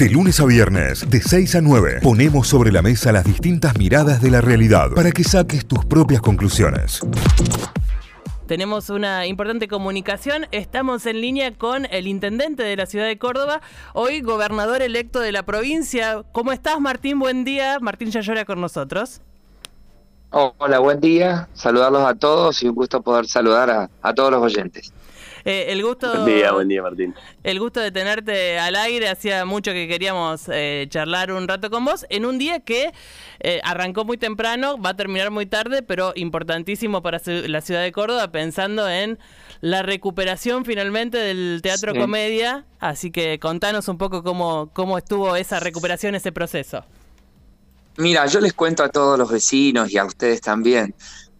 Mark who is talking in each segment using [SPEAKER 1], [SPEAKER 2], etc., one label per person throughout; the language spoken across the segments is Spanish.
[SPEAKER 1] De lunes a viernes, de 6 a 9, ponemos sobre la mesa las distintas miradas de la realidad para que saques tus propias conclusiones.
[SPEAKER 2] Tenemos una importante comunicación. Estamos en línea con el intendente de la ciudad de Córdoba, hoy gobernador electo de la provincia. ¿Cómo estás, Martín? Buen día. Martín Yayora con nosotros.
[SPEAKER 3] Hola, buen día. Saludarlos a todos y un gusto poder saludar a, a todos los oyentes.
[SPEAKER 2] Eh, el gusto.
[SPEAKER 4] Buen día, buen día, Martín.
[SPEAKER 2] El gusto de tenerte al aire. Hacía mucho que queríamos eh, charlar un rato con vos en un día que eh, arrancó muy temprano, va a terminar muy tarde, pero importantísimo para la ciudad de Córdoba, pensando en la recuperación finalmente del teatro comedia. Así que contanos un poco cómo, cómo estuvo esa recuperación, ese proceso.
[SPEAKER 3] Mira, yo les cuento a todos los vecinos y a ustedes también.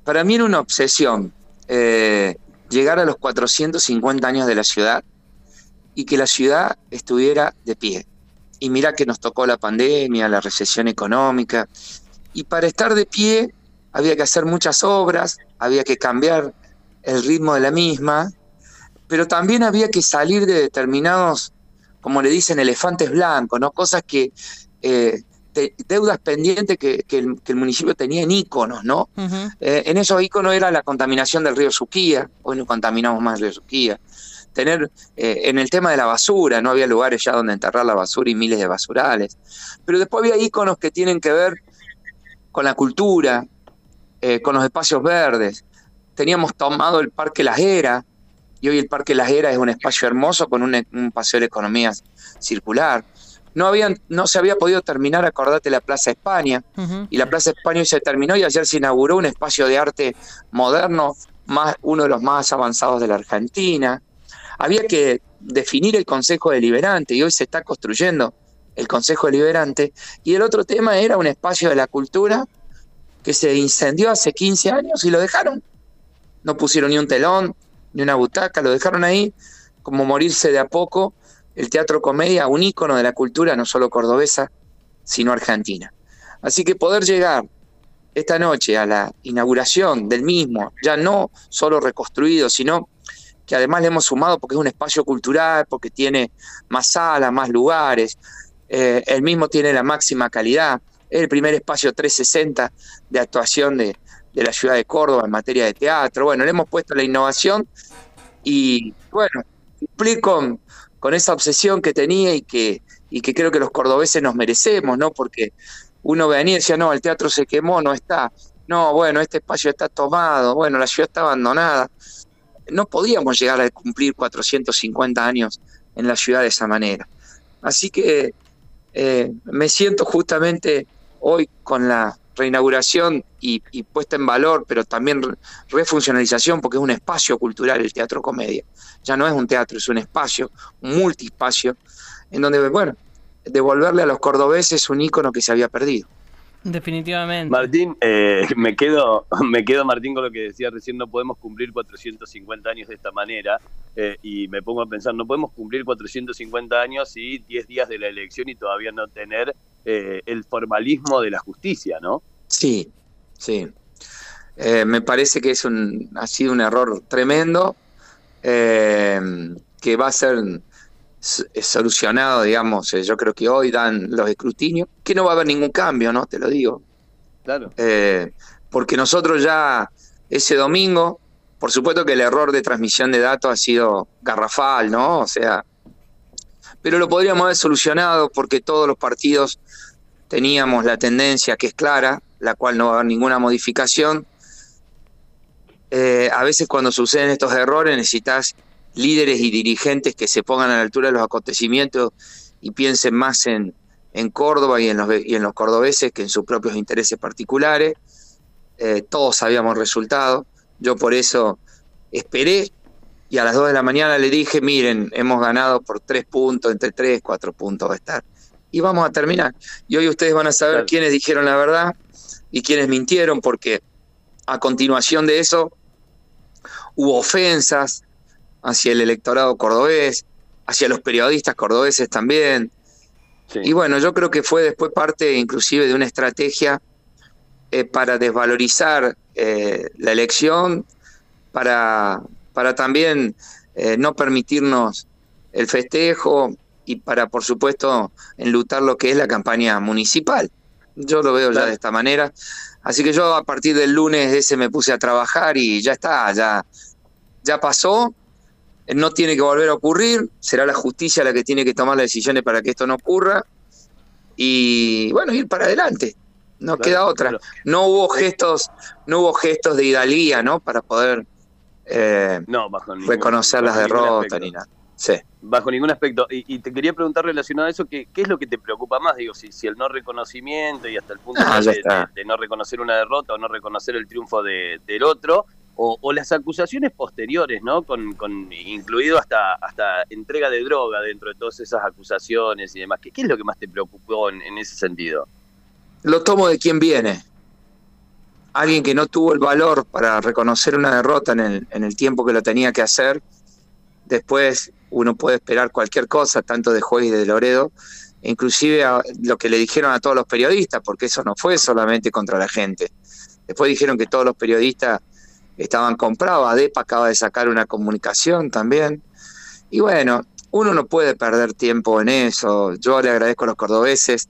[SPEAKER 3] Para mí era una obsesión. Eh, llegar a los 450 años de la ciudad y que la ciudad estuviera de pie. Y mira que nos tocó la pandemia, la recesión económica, y para estar de pie había que hacer muchas obras, había que cambiar el ritmo de la misma, pero también había que salir de determinados, como le dicen, elefantes blancos, ¿no? Cosas que eh, deudas pendientes que, el, municipio tenía en íconos, ¿no? Eh, en esos íconos era la contaminación del río Suquía, hoy no contaminamos más el río Suquía. Tener, eh, en el tema de la basura, no había lugares ya donde enterrar la basura y miles de basurales. Pero después había íconos que tienen que ver con la cultura, eh, con los espacios verdes. Teníamos tomado el Parque Las Heras, y hoy el Parque Las Heras es un espacio hermoso con un, un paseo de economía circular no, habían, no se había podido terminar, acordate, la Plaza España, y la Plaza España se terminó y ayer se inauguró un espacio de arte moderno, más, uno de los más avanzados de la Argentina. Había que definir el Consejo Deliberante y hoy se está construyendo el Consejo Deliberante. Y el otro tema era un espacio de la cultura que se incendió hace 15 años y lo dejaron. No pusieron ni un telón, ni una butaca, lo dejaron ahí como morirse de a poco el teatro comedia, un ícono de la cultura no solo cordobesa, sino argentina. Así que poder llegar esta noche a la inauguración del mismo, ya no solo reconstruido, sino que además le hemos sumado porque es un espacio cultural, porque tiene más salas, más lugares, eh, el mismo tiene la máxima calidad, es el primer espacio 360 de actuación de, de la ciudad de Córdoba en materia de teatro. Bueno, le hemos puesto la innovación y bueno, cumplí con, con esa obsesión que tenía y que, y que creo que los cordobeses nos merecemos, ¿no? Porque uno venía y decía, no, el teatro se quemó, no está. No, bueno, este espacio está tomado, bueno, la ciudad está abandonada. No podíamos llegar a cumplir 450 años en la ciudad de esa manera. Así que eh, me siento justamente hoy con la reinauguración y, puesta en valor, pero también refuncionalización, porque es un espacio cultural el teatro comedia. Ya no es un teatro, es un espacio, un multiespacio, en donde, bueno, devolverle a los cordobeses un ícono que se había perdido.
[SPEAKER 2] Definitivamente.
[SPEAKER 4] Martín, eh, me quedo, me quedo Martín con lo que decía recién, no podemos cumplir 450 años de esta manera eh, y me pongo a pensar, no podemos cumplir 450 años y 10 días de la elección y todavía no tener eh, el formalismo de la justicia, ¿no?
[SPEAKER 3] Sí, sí. me parece que es un, ha sido un error tremendo que va a ser solucionado, digamos, eh, yo creo que hoy dan los escrutinios, que no va a haber ningún cambio, ¿no? Te lo digo.
[SPEAKER 4] Claro.
[SPEAKER 3] Eh, porque nosotros ya ese domingo, por supuesto que el error de transmisión de datos ha sido garrafal, ¿no? O sea, pero lo podríamos haber solucionado porque todos los partidos teníamos la tendencia que es clara, la cual no va a haber ninguna modificación. Eh, a veces cuando suceden estos errores necesitas líderes y dirigentes que se pongan a la altura de los acontecimientos y piensen más en, en Córdoba y en, los, y en los cordobeses que en sus propios intereses particulares. Eh, todos sabíamos el resultado. Yo por eso esperé y a las 2 de la mañana le dije, miren, hemos ganado por tres puntos, entre tres, cuatro puntos va a estar. Y vamos a terminar. Y hoy ustedes van a saber quiénes dijeron la verdad y quiénes mintieron, porque a continuación de eso hubo ofensas, hacia el electorado cordobés, hacia los periodistas cordobeses también. Y bueno, yo creo que fue después parte inclusive de una estrategia eh, para desvalorizar eh, la elección, para, para también eh, no permitirnos el festejo y para, por supuesto, enlutar lo que es la campaña municipal. Yo lo veo ya de esta manera. Así que yo a partir del lunes ese me puse a trabajar y ya está, ya, ya pasó. No tiene que volver a ocurrir, será la justicia la que tiene que tomar las decisiones para que esto no ocurra. Y bueno, ir para adelante. No queda otra. No hubo gestos, no hubo gestos de hidalguía, ¿no? Para poder eh, no, reconocer las derrotas ni nada. Sí.
[SPEAKER 4] Bajo ningún aspecto. Y, te quería preguntar relacionado a eso, ¿qué, ¿qué, es lo que te preocupa más? Digo, si, si el no reconocimiento y hasta el punto ah, de, no reconocer una derrota o no reconocer el triunfo de, del otro, o, las acusaciones posteriores, ¿no? Con, con, incluido hasta, hasta entrega de droga dentro de todas esas acusaciones y demás. ¿Qué, qué es lo que más te preocupó en, en ese sentido?
[SPEAKER 3] Lo tomo de quien viene. Alguien que no tuvo el valor para reconocer una derrota en el, en el tiempo que lo tenía que hacer, después uno puede esperar cualquier cosa, tanto de Juez y de Loredo, inclusive lo que le dijeron a todos los periodistas, porque eso no fue solamente contra la gente. Después dijeron que todos los periodistas estaban comprados, ADEPA acaba de sacar una comunicación también. Y bueno, uno no puede perder tiempo en eso. Yo le agradezco a los cordobeses,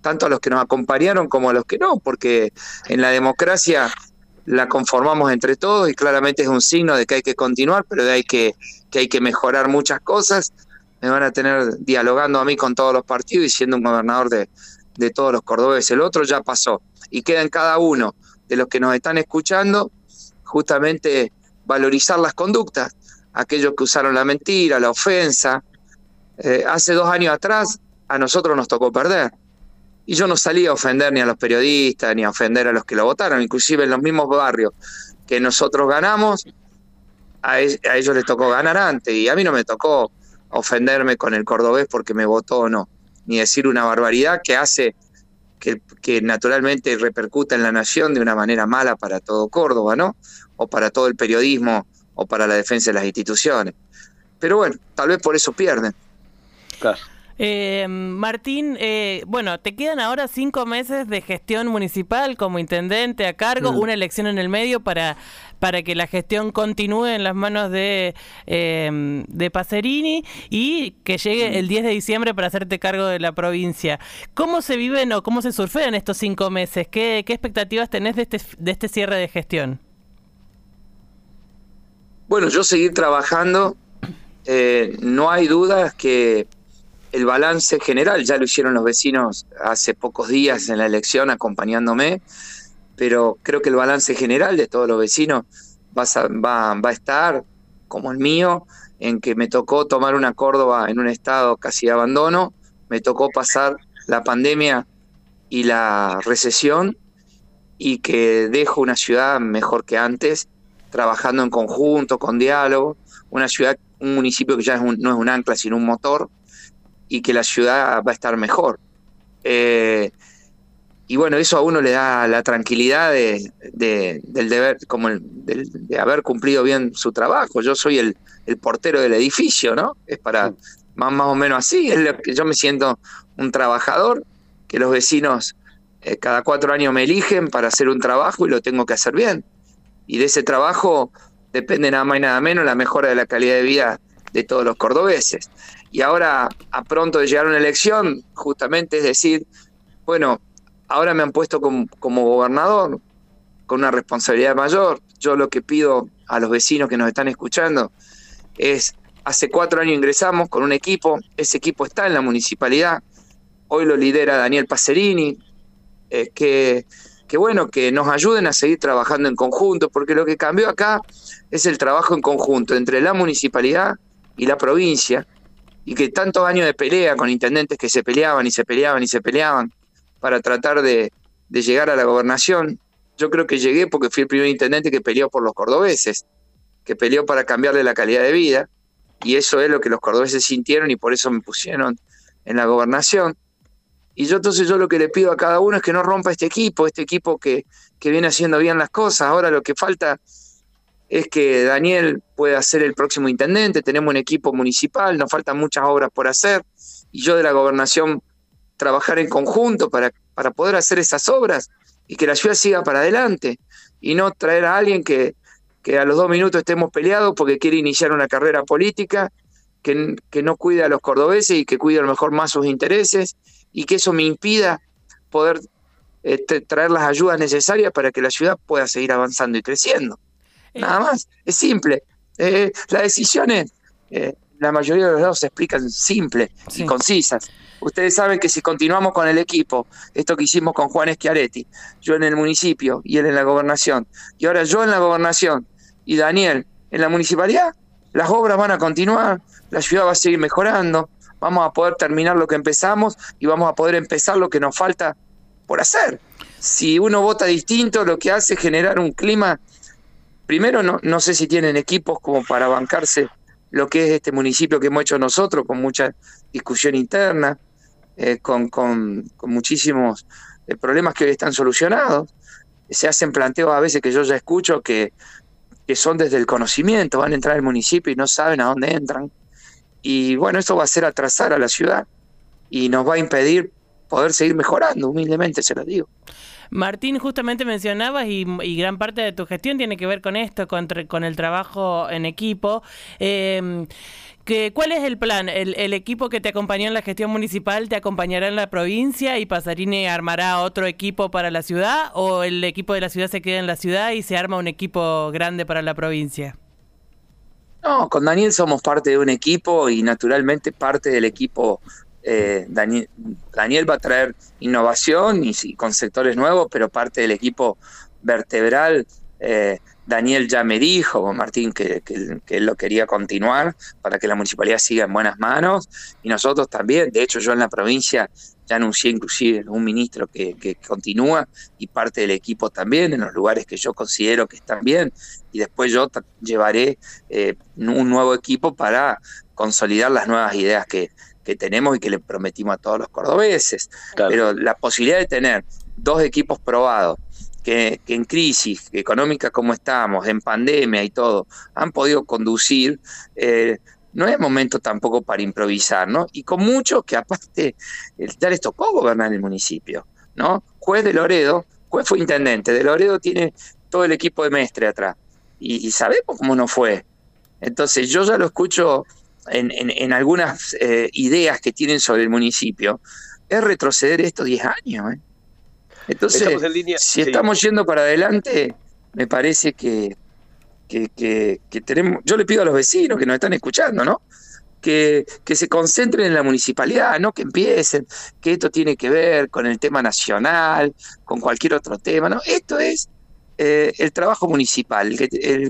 [SPEAKER 3] tanto a los que nos acompañaron como a los que no, porque en la democracia la conformamos entre todos y claramente es un signo de que hay que continuar, pero de hay que, que hay que mejorar muchas cosas. Me van a tener dialogando a mí con todos los partidos y siendo un gobernador de, de todos los cordobeses. El otro ya pasó y queda en cada uno de los que nos están escuchando justamente valorizar las conductas, aquellos que usaron la mentira, la ofensa. Eh, hace dos años atrás a nosotros nos tocó perder y yo no salí a ofender ni a los periodistas, ni a ofender a los que lo votaron, inclusive en los mismos barrios que nosotros ganamos, a, ellos les tocó ganar antes, y a mí no me tocó ofenderme con el cordobés porque me votó o no, ni decir una barbaridad que hace que, naturalmente repercuta en la nación de una manera mala para todo Córdoba, ¿no? O para todo el periodismo o para la defensa de las instituciones. Pero bueno, tal vez por eso pierden.
[SPEAKER 2] Claro. Eh, Martín, eh, bueno, te quedan ahora cinco meses de gestión municipal como intendente a cargo, mm. una elección en el medio para, para que la gestión continúe en las manos de, eh, de Pacerini y que llegue mm. el 10 de diciembre para hacerte cargo de la provincia. ¿Cómo se viven o cómo se surfean estos cinco meses? ¿Qué, qué expectativas tenés de este, de este cierre de gestión?
[SPEAKER 3] Bueno, yo seguir trabajando. Eh, no hay dudas que el balance general, ya lo hicieron los vecinos hace pocos días en la elección acompañándome, pero creo que el balance general de todos los vecinos va a, estar, como el mío, en que me tocó tomar una Córdoba en un estado casi de abandono, me tocó pasar la pandemia y la recesión y que dejo una ciudad mejor que antes, trabajando en conjunto, con diálogo, una ciudad, un municipio que ya no es un ancla, sino un motor, y que la ciudad va a estar mejor. Eh, y bueno, eso a uno le da la tranquilidad de, del deber, como de haber cumplido bien su trabajo. Yo soy el, portero del edificio, ¿no? Es para más, más o menos así. Es lo que yo me siento un trabajador, que los vecinos eh, cada cuatro años me eligen para hacer un trabajo y lo tengo que hacer bien. Y de ese trabajo depende nada más y nada menos la mejora de la calidad de vida de todos los cordobeses. Y ahora, a pronto de llegar a una elección, justamente es decir, bueno, ahora me han puesto como, gobernador con una responsabilidad mayor. Yo lo que pido a los vecinos que nos están escuchando es, hace cuatro años ingresamos con un equipo, ese equipo está en la municipalidad, hoy lo lidera Daniel Pacerini, eh, que, que bueno, que nos ayuden a seguir trabajando en conjunto, porque lo que cambió acá es el trabajo en conjunto entre la municipalidad y la provincia, y que tantos años de pelea con intendentes que se peleaban y se peleaban y se peleaban para tratar de, llegar a la gobernación, yo creo que llegué porque fui el primer intendente que peleó por los cordobeses, que peleó para cambiarle la calidad de vida, y eso es lo que los cordobeses sintieron y por eso me pusieron en la gobernación. Y yo entonces yo lo que le pido a cada uno es que no rompa este equipo, este equipo que, que viene haciendo bien las cosas. Ahora lo que falta es que Daniel pueda ser el próximo intendente, tenemos un equipo municipal, nos faltan muchas obras por hacer, y yo de la gobernación trabajar en conjunto para, para poder hacer esas obras y que la ciudad siga para adelante, y no traer a alguien que, que a los dos minutos estemos peleados porque quiere iniciar una carrera política que, que no cuide a los cordobeses y que cuide a lo mejor más sus intereses y que eso me impida poder este, traer las ayudas necesarias para que la ciudad pueda seguir avanzando y creciendo. Eh, Nada más, es simple. Eh, las decisiones, eh, la mayoría de los lados se explican simples y concisas. Ustedes saben que si continuamos con el equipo, esto que hicimos con Juan Schiaretti, yo en el municipio y él en la gobernación, y ahora yo en la gobernación y Daniel en la municipalidad, las obras van a continuar, la ciudad va a seguir mejorando, vamos a poder terminar lo que empezamos y vamos a poder empezar lo que nos falta por hacer. Si uno vota distinto, lo que hace es generar un clima, primero no, no sé si tienen equipos como para bancarse lo que es este municipio que hemos hecho nosotros, con mucha discusión interna, eh, con, con, muchísimos eh, problemas que hoy están solucionados. Se hacen planteos a veces que yo ya escucho que, que son desde el conocimiento, van a entrar al municipio y no saben a dónde entran. Y bueno, esto va a ser atrasar a la ciudad y nos va a impedir poder seguir mejorando, humildemente se lo digo.
[SPEAKER 2] Martín, justamente mencionabas y, gran parte de tu gestión tiene que ver con esto, con, el trabajo en equipo. Eh, ¿Cuál es el plan? ¿El, equipo que te acompañó en la gestión municipal te acompañará en la provincia y Pasarini armará otro equipo para la ciudad? ¿O el equipo de la ciudad se queda en la ciudad y se arma un equipo grande para la provincia?
[SPEAKER 3] No, con Daniel somos parte de un equipo y naturalmente parte del equipo eh, Daniel, va a traer innovación y, con sectores nuevos, pero parte del equipo vertebral eh, Daniel ya me dijo, Martín, que, él lo quería continuar para que la municipalidad siga en buenas manos y nosotros también. De hecho, yo en la provincia ya anuncié inclusive un ministro que, que continúa y parte del equipo también en los lugares que yo considero que están bien. Y después yo llevaré eh, un nuevo equipo para consolidar las nuevas ideas que, que tenemos y que le prometimos a todos los cordobeses. Pero la posibilidad de tener dos equipos probados que, en crisis económica como estamos, en pandemia y todo, han podido conducir, eh, no es momento tampoco para improvisar, ¿no? Y con muchos que aparte ya les tocó gobernar el municipio, ¿no? Juez de Loredo, juez fue intendente, de Loredo tiene todo el equipo de Mestre atrás, y, sabemos cómo no fue. Entonces yo ya lo escucho en, algunas eh, ideas que tienen sobre el municipio, es retroceder estos 10 años, ¿eh? Entonces, si estamos yendo para adelante, me parece que, que, tenemos, yo le pido a los vecinos que nos están escuchando, ¿no? Que, que, se concentren en la municipalidad, no que empiecen, que esto tiene que ver con el tema nacional, con cualquier otro tema, ¿no? Esto es eh, el trabajo municipal,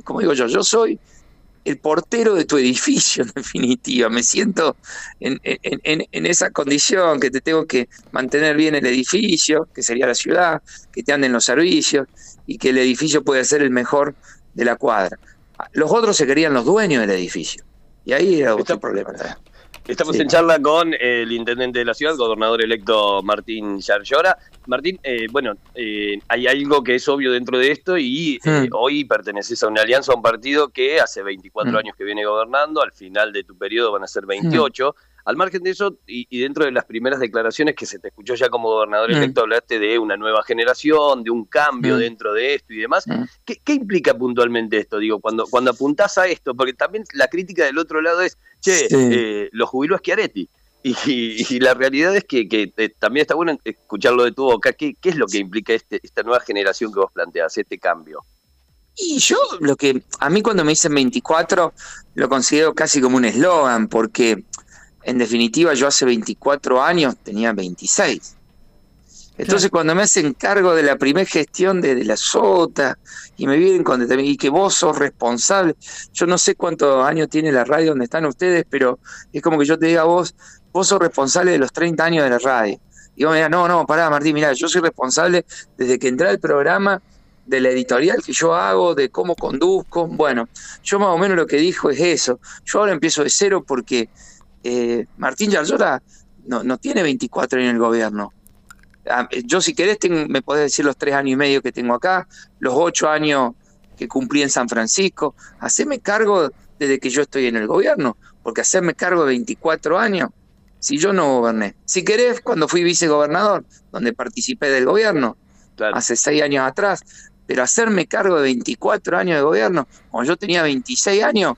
[SPEAKER 3] como digo yo, yo soy el portero de tu edificio, en definitiva. Me siento en, en, esa condición que te tengo que mantener bien el edificio, que sería la ciudad, que te anden los servicios y que el edificio puede ser el mejor de la cuadra. Los otros se querían los dueños del edificio. Y ahí era otro problema.
[SPEAKER 4] Estamos en charla con el intendente de la ciudad, gobernador electo Martín Yarlora. Martín, eh, bueno, eh, hay algo que es obvio dentro de esto y eh, hmm. hoy perteneces a una alianza, a un partido que hace 24 hmm. años que viene gobernando, al final de tu periodo van a ser 28. Al margen de eso, y, dentro de las primeras declaraciones que se te escuchó ya como gobernador mm. electo, hablaste de una nueva generación, de un cambio mm. dentro de esto y demás. Mm. ¿Qué, implica puntualmente esto? Digo, cuando, cuando apuntás a esto, porque también la crítica del otro lado es, che, eh, lo jubiló Schiaretti. Y, y, la realidad es que, que eh, también está bueno escucharlo de tu boca. ¿Qué, qué es lo que implica este, esta nueva generación que vos planteás, este cambio?
[SPEAKER 3] Y yo lo que, a mí cuando me dicen 24, lo considero casi como un eslogan, porque en definitiva, yo hace 24 años tenía 26. Entonces, cuando me hacen cargo de la primera gestión de, la SOTA y me vienen con y que vos sos responsable, yo no sé cuántos años tiene la radio donde están ustedes, pero es como que yo te diga a vos, vos sos responsable de los 30 años de la radio. Y vos me digas, no, no, pará, Martín, mira, yo soy responsable desde que entré al programa de la editorial que yo hago, de cómo conduzco. Bueno, yo más o menos lo que dijo es eso. Yo ahora empiezo de cero porque eh, Martín Yarlora no, no tiene 24 años en el gobierno. Ah, yo si querés me podés decir los tres años y medio que tengo acá, los ocho años que cumplí en San Francisco. Haceme cargo desde que yo estoy en el gobierno, porque hacerme cargo de 24 años, si yo no goberné. Si querés, cuando fui vicegobernador, donde participé del gobierno, hace seis años atrás, pero hacerme cargo de 24 años de gobierno, cuando yo tenía 26 años,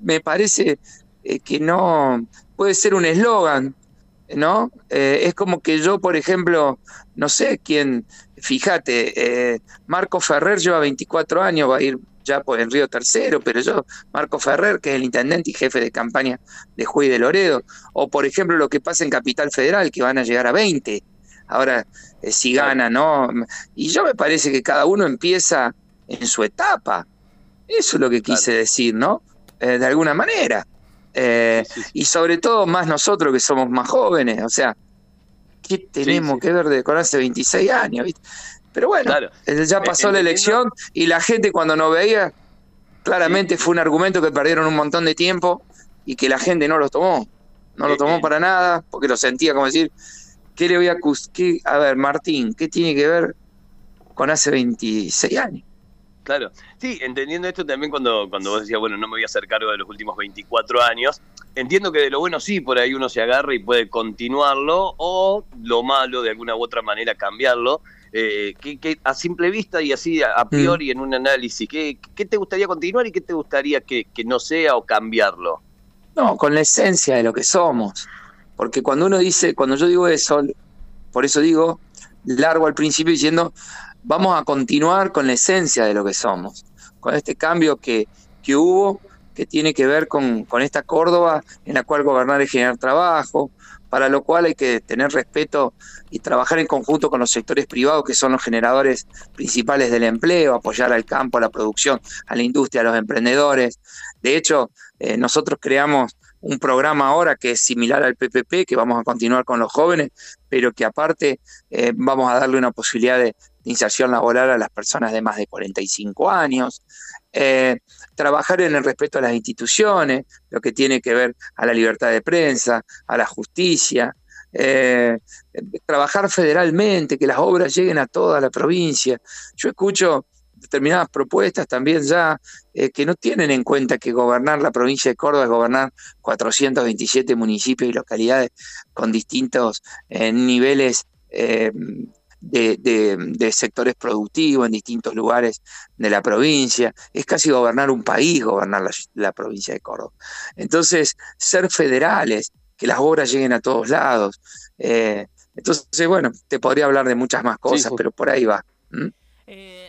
[SPEAKER 3] me parece eh, que no puede ser un eslogan, ¿no? Eh, es como que yo, por ejemplo, no sé quién, fíjate, eh, Marco Ferrer lleva 24 años, va a ir ya por el Río Tercero, pero yo, Marco Ferrer, que es el intendente y jefe de campaña de Juey de Loredo, o por ejemplo lo que pasa en Capital Federal, que van a llegar a 20, ahora eh, si gana, ¿no? Y yo me parece que cada uno empieza en su etapa, eso es lo que quise decir, ¿no? de alguna manera. Eh, y sobre todo más nosotros que somos más jóvenes, o sea, ¿qué tenemos que ver de, con hace 26 años? Pero bueno, eh, ya pasó la elección y la gente cuando no veía, claramente fue un argumento que perdieron un montón de tiempo y que la gente no lo tomó. No lo tomó para nada, porque lo sentía como decir, ¿qué le voy a... Qué, a ver, Martín, ¿qué tiene que ver con hace 26 años?
[SPEAKER 4] Claro, sí, entendiendo esto también cuando, cuando vos decías, bueno, no me voy a hacer cargo de los últimos 24 años, entiendo que de lo bueno sí, por ahí uno se agarra y puede continuarlo, o lo malo de alguna u otra manera cambiarlo. Eh, que, a simple vista y así a, priori mm. en un análisis, ¿qué, ¿qué, te gustaría continuar y qué te gustaría que, que no sea o cambiarlo?
[SPEAKER 3] No, con la esencia de lo que somos. Porque cuando uno dice, cuando yo digo eso, por eso digo, largo al principio diciendo, vamos a continuar con la esencia de lo que somos, con este cambio que, que hubo, que tiene que ver con, esta Córdoba en la cual gobernar es generar trabajo, para lo cual hay que tener respeto y trabajar en conjunto con los sectores privados que son los generadores principales del empleo, apoyar al campo, a la producción, a la industria, a los emprendedores. De hecho, eh, nosotros creamos un programa ahora que es similar al PPP, que vamos a continuar con los jóvenes, pero que aparte eh, vamos a darle una posibilidad de, inserción laboral a las personas de más de 45 años, eh, trabajar en el respeto a las instituciones, lo que tiene que ver a la libertad de prensa, a la justicia, eh, trabajar federalmente, que las obras lleguen a toda la provincia. Yo escucho determinadas propuestas también ya eh, que no tienen en cuenta que gobernar la provincia de Córdoba es gobernar 427 municipios y localidades con distintos niveles de, sectores productivos en distintos lugares de la provincia. Es casi gobernar un país, gobernar la, provincia de Córdoba. Entonces, ser federales, que las obras lleguen a todos lados. Eh, entonces, bueno, te podría hablar de muchas más cosas, pero por ahí va.
[SPEAKER 2] Eh,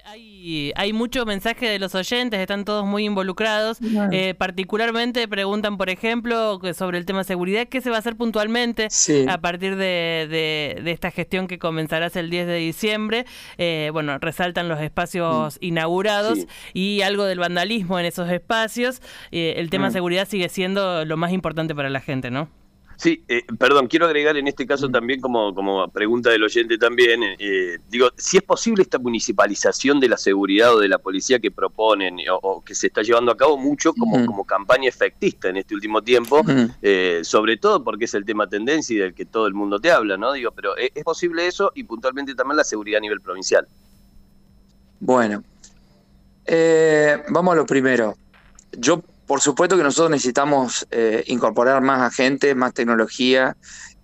[SPEAKER 2] hay, hay mucho mensaje de los oyentes, están todos muy involucrados. Eh, particularmente preguntan, por ejemplo, sobre el tema de seguridad, ¿qué se va a hacer puntualmente a partir de, de, esta gestión que comenzará el 10 de diciembre? Eh, bueno, resaltan los espacios mm. inaugurados y algo del vandalismo en esos espacios. el tema de mm. seguridad sigue siendo lo más importante para la gente, ¿no?
[SPEAKER 4] Sí, eh, perdón, quiero agregar en este caso también como, como pregunta del oyente también, eh, digo, si es posible esta municipalización de la seguridad o de la policía que proponen o, que se está llevando a cabo mucho como, como campaña efectista en este último tiempo, eh, sobre todo porque es el tema tendencia y del que todo el mundo te habla, ¿no? Digo, pero ¿es, es posible eso y puntualmente también la seguridad a nivel provincial?
[SPEAKER 3] Bueno, vamos a lo primero. Yo por supuesto que nosotros necesitamos eh, incorporar más agentes, más tecnología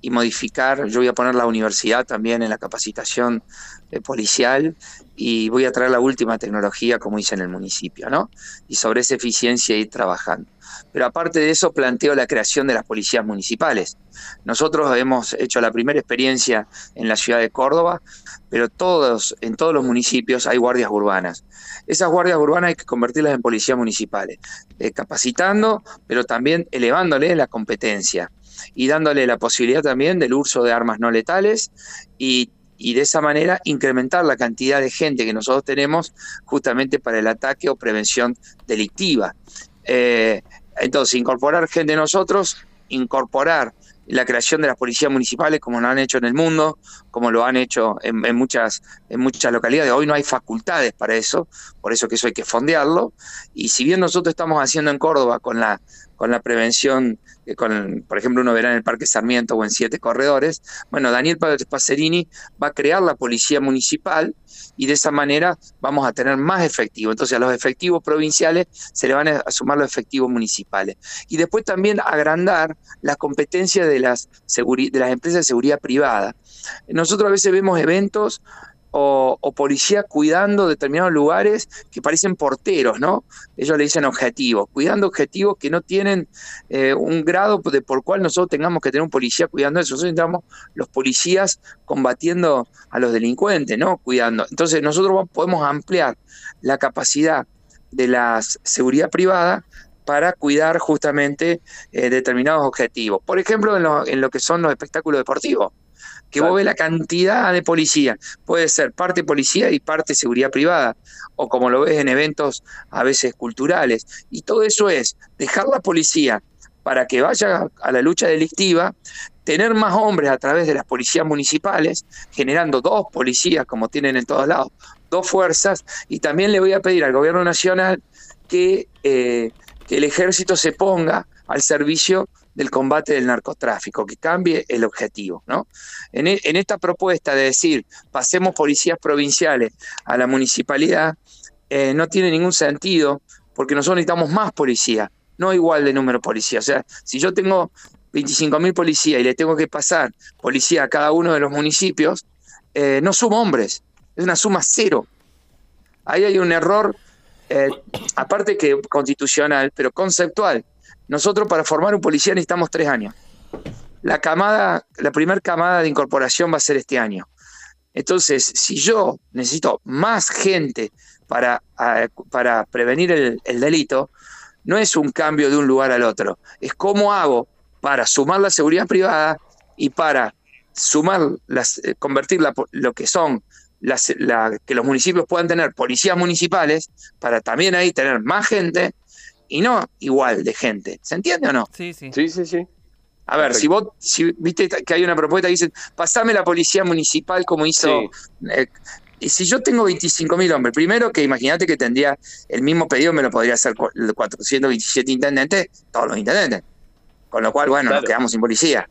[SPEAKER 3] y modificar. Yo voy a poner la universidad también en la capacitación eh, policial y voy a traer la última tecnología, como hice en el municipio, ¿no? Y sobre esa eficiencia ir trabajando. Pero aparte de eso, planteo la creación de las policías municipales. Nosotros hemos hecho la primera experiencia en la ciudad de Córdoba, pero todos, en todos los municipios hay guardias urbanas. Esas guardias urbanas hay que convertirlas en policías municipales, eh, capacitando, pero también elevándole la competencia y dándole la posibilidad también del uso de armas no letales y, de esa manera incrementar la cantidad de gente que nosotros tenemos justamente para el ataque o prevención delictiva. Eh, entonces, incorporar gente nosotros, incorporar la creación de las policías municipales como lo han hecho en el mundo, como lo han hecho en, muchas, en muchas localidades. Hoy no hay facultades para eso, por eso que eso hay que fondearlo. Y si bien nosotros estamos haciendo en Córdoba con la, con la prevención con, por ejemplo, uno verá en el Parque Sarmiento o en Siete Corredores. Bueno, Daniel Pacerini va a crear la policía municipal y de esa manera vamos a tener más efectivo. Entonces a los efectivos provinciales se le van a sumar los efectivos municipales. Y después también agrandar la competencia de las, de las empresas de seguridad privada. Nosotros a veces vemos eventos o, o policías cuidando determinados lugares que parecen porteros, ¿no? Ellos le dicen objetivos, cuidando objetivos que no tienen eh, un grado de por cual nosotros tengamos que tener un policía cuidando eso. Nosotros necesitamos los policías combatiendo a los delincuentes, ¿no? Cuidando. Entonces nosotros podemos ampliar la capacidad de la seguridad privada para cuidar justamente eh, determinados objetivos. Por ejemplo, en lo, en lo que son los espectáculos deportivos que vos ves la cantidad de policía. Puede ser parte policía y parte seguridad privada, o como lo ves en eventos a veces culturales. Y todo eso es dejar la policía para que vaya a la lucha delictiva, tener más hombres a través de las policías municipales, generando dos policías como tienen en todos lados, dos fuerzas, y también le voy a pedir al gobierno nacional que, eh, que el ejército se ponga al servicio del combate del narcotráfico, que cambie el objetivo. ¿no? En, e, esta propuesta de decir, pasemos policías provinciales a la municipalidad, eh, no tiene ningún sentido, porque nosotros necesitamos más policía, no igual de número de policías. O sea, si yo tengo 25.000 policías y le tengo que pasar policía a cada uno de los municipios, eh, no sumo hombres, es una suma cero. Ahí hay un error, eh, aparte que constitucional, pero conceptual. Nosotros para formar un policía necesitamos tres años. La camada, la primera camada de incorporación va a ser este año. Entonces, si yo necesito más gente para, para prevenir el, delito, no es un cambio de un lugar al otro, es cómo hago para sumar la seguridad privada y para sumar, las, eh, convertir lo que son las, que los municipios puedan tener policías municipales, para también ahí tener más gente y no igual de gente. ¿Se entiende o no?
[SPEAKER 2] Sí, sí.
[SPEAKER 4] Sí, sí, sí.
[SPEAKER 3] A ver, si vos si viste que hay una propuesta que dice, pasame la policía municipal como hizo... Eh, y si yo tengo 25 mil hombres, primero que imagínate que tendría el mismo pedido, me lo podría hacer 427 intendentes, todos los intendentes. Con lo cual, bueno, nos quedamos sin policía.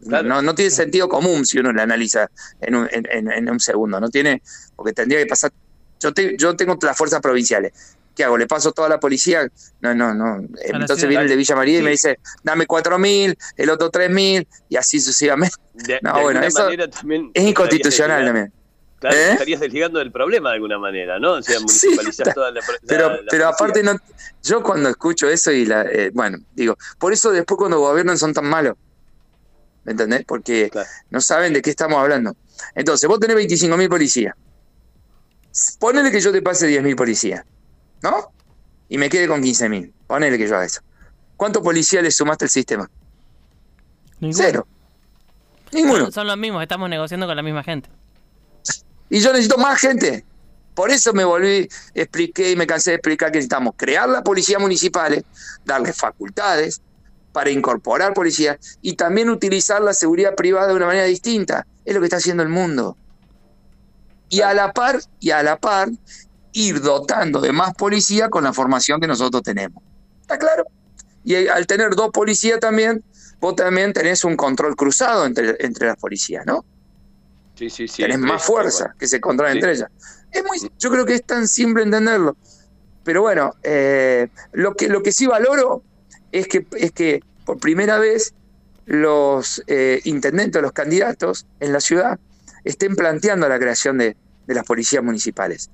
[SPEAKER 3] No, no, tiene sentido común si uno lo analiza en un, en, un segundo. No tiene, porque tendría que pasar. Yo, yo tengo las fuerzas provinciales. ¿qué hago? ¿Le paso toda la policía? No, no, no. Entonces viene el de Villa María y me dice, dame cuatro mil, el otro tres mil, y así sucesivamente. no, bueno, eso es inconstitucional también.
[SPEAKER 4] Claro, ¿Eh? estarías desligando del problema de alguna manera, ¿no? O sea, municipalizar toda la,
[SPEAKER 3] Pero, pero aparte, no, yo cuando escucho eso y la. Eh, bueno, digo, por eso después cuando gobiernan son tan malos. ¿Me entendés? Porque no saben de qué estamos hablando. Entonces, vos tenés 25 mil policías. Ponele que yo te pase 10 mil policías. ¿no? Y me quede con 15 mil. Ponele que yo haga eso. ¿Cuántos policías le sumaste al sistema? Cero. Ninguno.
[SPEAKER 2] Son, los mismos, estamos negociando con la misma gente.
[SPEAKER 3] Y yo necesito más gente. Por eso me volví, expliqué y me cansé de explicar que necesitamos crear la policía municipal, darle facultades para incorporar policías y también utilizar la seguridad privada de una manera distinta. Es lo que está haciendo el mundo. Y a la par, y a la par, ir dotando de más policía con la formación que nosotros tenemos. ¿Está claro? Y al tener dos policías también, vos también tenés un control cruzado entre, entre las policías, ¿no?
[SPEAKER 4] Sí, sí, sí.
[SPEAKER 3] Tenés más fuerza que se controla entre ellas. Es muy, yo creo que es tan simple entenderlo. Pero bueno, eh, lo, que, lo que sí valoro es que, es que por primera vez los eh, intendentes, los candidatos en la ciudad estén planteando la creación de, de las policías municipales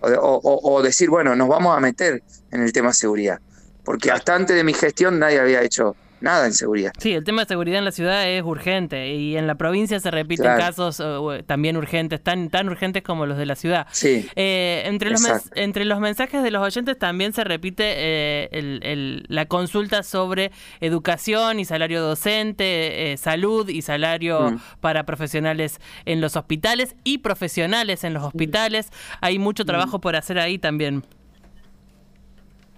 [SPEAKER 3] o, decir, bueno, nos vamos a meter en el tema seguridad. Porque hasta antes de mi gestión nadie había hecho nada en seguridad.
[SPEAKER 2] Sí, el tema de seguridad en la ciudad es urgente y en la provincia se repiten casos eh, también urgentes, tan, tan urgentes como los de la ciudad.
[SPEAKER 3] Sí.
[SPEAKER 2] Eh, entre, los entre los mensajes de los oyentes también se repite eh, el, la consulta sobre educación y salario docente, salud y salario mm. para profesionales en los hospitales y profesionales en los hospitales. Hay mucho trabajo mm. por hacer ahí también.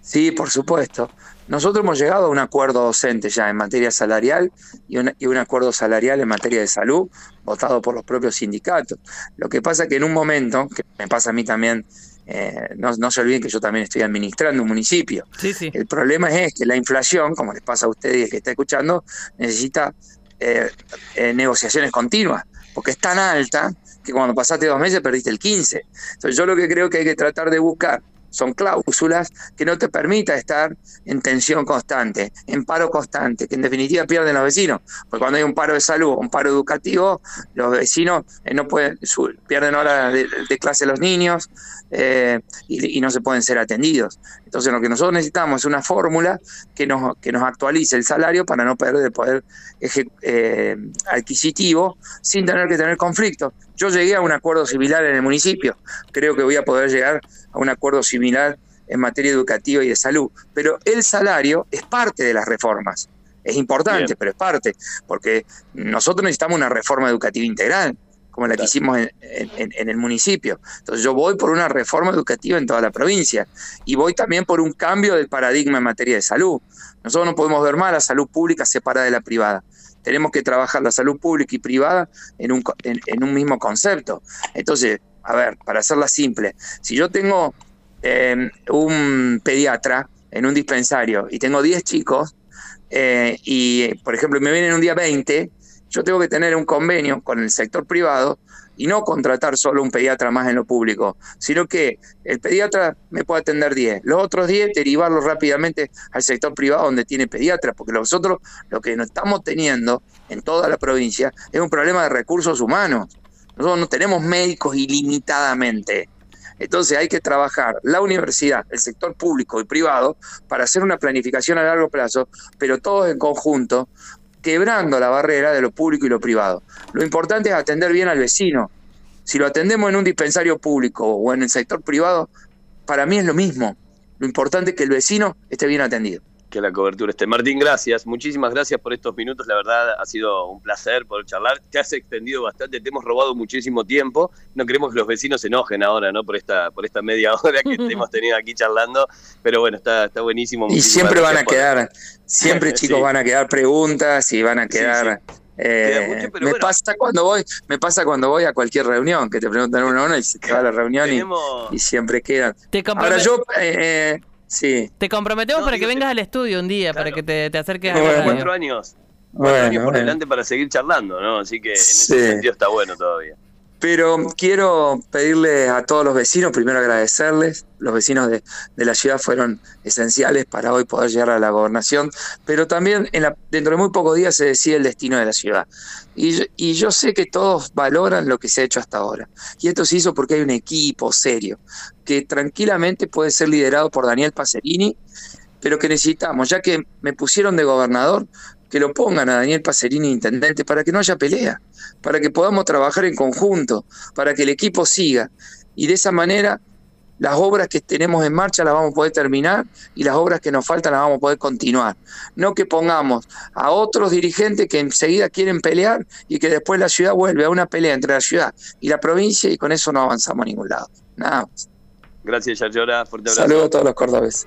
[SPEAKER 3] Sí, por supuesto. Nosotros hemos llegado a un acuerdo docente ya en materia salarial y un, acuerdo salarial en materia de salud, votado por los propios sindicatos. Lo que pasa que en un momento, que me pasa a mí también, eh, no, se olviden que yo también estoy administrando un municipio. El problema es que la inflación, como les pasa a ustedes que está escuchando, necesita eh, eh, negociaciones continuas, porque es tan alta que cuando pasaste dos meses perdiste el 15. Entonces yo lo que creo que hay que tratar de buscar son cláusulas que no te permita estar en tensión constante, en paro constante, que en definitiva pierden los vecinos, porque cuando hay un paro de salud, un paro educativo, los vecinos eh, no pueden, pierden horas de, clase los niños eh, y, no se pueden ser atendidos. Entonces lo que nosotros necesitamos es una fórmula que nos, que nos actualice el salario para no perder el poder eh, adquisitivo sin tener que tener conflictos. Yo llegué a un acuerdo similar en el municipio, creo que voy a poder llegar a un acuerdo similar en materia educativa y de salud, pero el salario es parte de las reformas. Es importante, pero es parte, porque nosotros necesitamos una reforma educativa integral, como la que hicimos en, en, el municipio. Entonces yo voy por una reforma educativa en toda la provincia y voy también por un cambio del paradigma en materia de salud. Nosotros no podemos ver más la salud pública separada de la privada tenemos que trabajar la salud pública y privada en un, en, un mismo concepto. Entonces, a ver, para hacerla simple, si yo tengo eh, un pediatra en un dispensario y tengo 10 chicos, eh, y por ejemplo me vienen un día 20, yo tengo que tener un convenio con el sector privado y no contratar solo un pediatra más en lo público, sino que el pediatra me puede atender 10, los otros 10 derivarlos rápidamente al sector privado donde tiene pediatra, porque nosotros lo que no estamos teniendo en toda la provincia es un problema de recursos humanos. Nosotros no tenemos médicos ilimitadamente. Entonces hay que trabajar la universidad, el sector público y privado para hacer una planificación a largo plazo, pero todos en conjunto, quebrando la barrera de lo público y lo privado. Lo importante es atender bien al vecino. Si lo atendemos en un dispensario público o en el sector privado, para mí es lo mismo. Lo importante es que el vecino esté bien atendido
[SPEAKER 4] que la cobertura esté. Martín, gracias, muchísimas gracias por estos minutos, la verdad ha sido un placer poder charlar, te has extendido bastante, te hemos robado muchísimo tiempo, no queremos que los vecinos se enojen ahora, ¿no? Por esta, por esta media hora que hemos tenido aquí charlando, pero bueno, está, está buenísimo.
[SPEAKER 3] Y siempre van a quedar, siempre chicos van a quedar preguntas y van a quedar... Eh, me pasa cuando voy, me pasa cuando voy a cualquier reunión que te preguntan una hora y se te va a la reunión y, siempre quedan. Ahora yo eh, Sí.
[SPEAKER 2] Te comprometemos para que vengas al estudio un día, para que te, acerques
[SPEAKER 4] a la cuatro años. Cuatro años por delante para seguir charlando, ¿no? Así que en ese sentido está bueno todavía.
[SPEAKER 3] Pero quiero pedirle a todos los vecinos, primero agradecerles, los vecinos de, la ciudad fueron esenciales para hoy poder llegar a la gobernación, pero también en la, dentro de muy pocos días se decide el destino de la ciudad. Y, y yo sé que todos valoran lo que se ha hecho hasta ahora. Y esto se hizo porque hay un equipo serio, que tranquilamente puede ser liderado por Daniel Pacerini, pero que necesitamos, ya que me pusieron de gobernador, que lo pongan a Daniel Pacerini intendente para que no haya pelea, para que podamos trabajar en conjunto, para que el equipo siga. Y de esa manera las obras que tenemos en marcha las vamos a poder terminar y las obras que nos faltan las vamos a poder continuar. No que pongamos a otros dirigentes que enseguida quieren pelear y que después la ciudad vuelve a una pelea entre la ciudad y la provincia y con eso no avanzamos a ningún lado. Nada más.
[SPEAKER 4] Gracias, Yarlora. Fuerte
[SPEAKER 3] abrazo. Saludos a todos los cordobeses.